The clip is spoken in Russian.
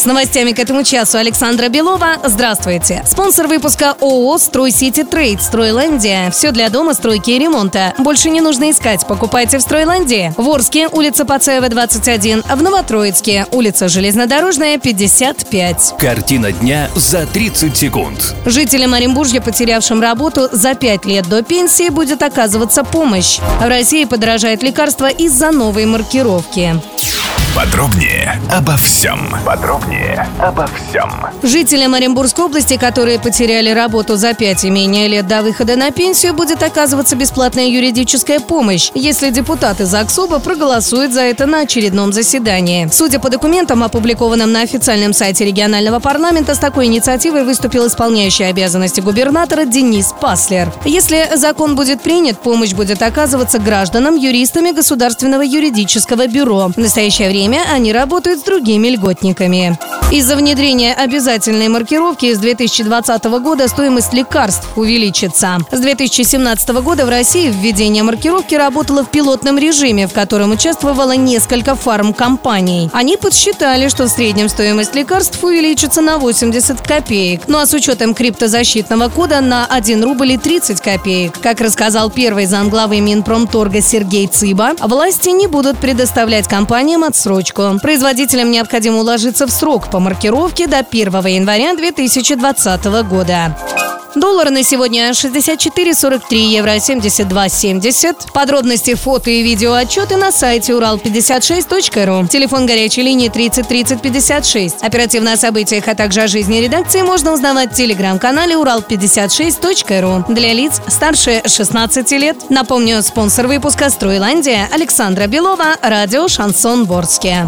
С новостями к этому часу Александра Белова. Здравствуйте. Спонсор выпуска ООО «Стройсити Трейд» «Стройландия». Все для дома, стройки и ремонта. Больше не нужно искать. Покупайте в «Стройландии». В Орске, улица Пацаева, 21. В Новотроицке, улица Железнодорожная, 55. Картина дня за 30 секунд. Жителям Оренбуржья, потерявшим работу за 5 лет до пенсии, будет оказываться помощь. В России подорожает лекарство из-за новой маркировки. Подробнее обо всем. Подробнее обо всем. Жителям Оренбургской области, которые потеряли работу за 5 и менее лет до выхода на пенсию, будет оказываться бесплатная юридическая помощь, если депутаты ЗАГСОБа проголосуют за это на очередном заседании. Судя по документам, опубликованным на официальном сайте регионального парламента, с такой инициативой выступил исполняющий обязанности губернатора Денис Паслер. Если закон будет принят, помощь будет оказываться гражданам юристами Государственного юридического бюро. В настоящее время они работают с другими льготниками. Из-за внедрения обязательной маркировки с 2020 года стоимость лекарств увеличится. С 2017 года в России введение маркировки работало в пилотном режиме, в котором участвовало несколько фармкомпаний. Они подсчитали, что в среднем стоимость лекарств увеличится на 80 копеек. Ну а с учетом криптозащитного кода на 1 рубль и 30 копеек. Как рассказал первый замглавы Минпромторга Сергей Цыба, власти не будут предоставлять компаниям отсрочку. Производителям необходимо уложиться в срок по маркировке до 1 января 2020 года. Доллар на сегодня 64,43, евро 72,70. Подробности, фото и видео отчеты на сайте урал56.ру. Телефон горячей линии 30 30 56. Оперативно о событиях, а также о жизни редакции можно узнавать в телеграм-канале урал56.ру. Для лиц старше 16 лет. Напомню, спонсор выпуска «Стройландия» Александра Белова, радио «Шансон Ворске».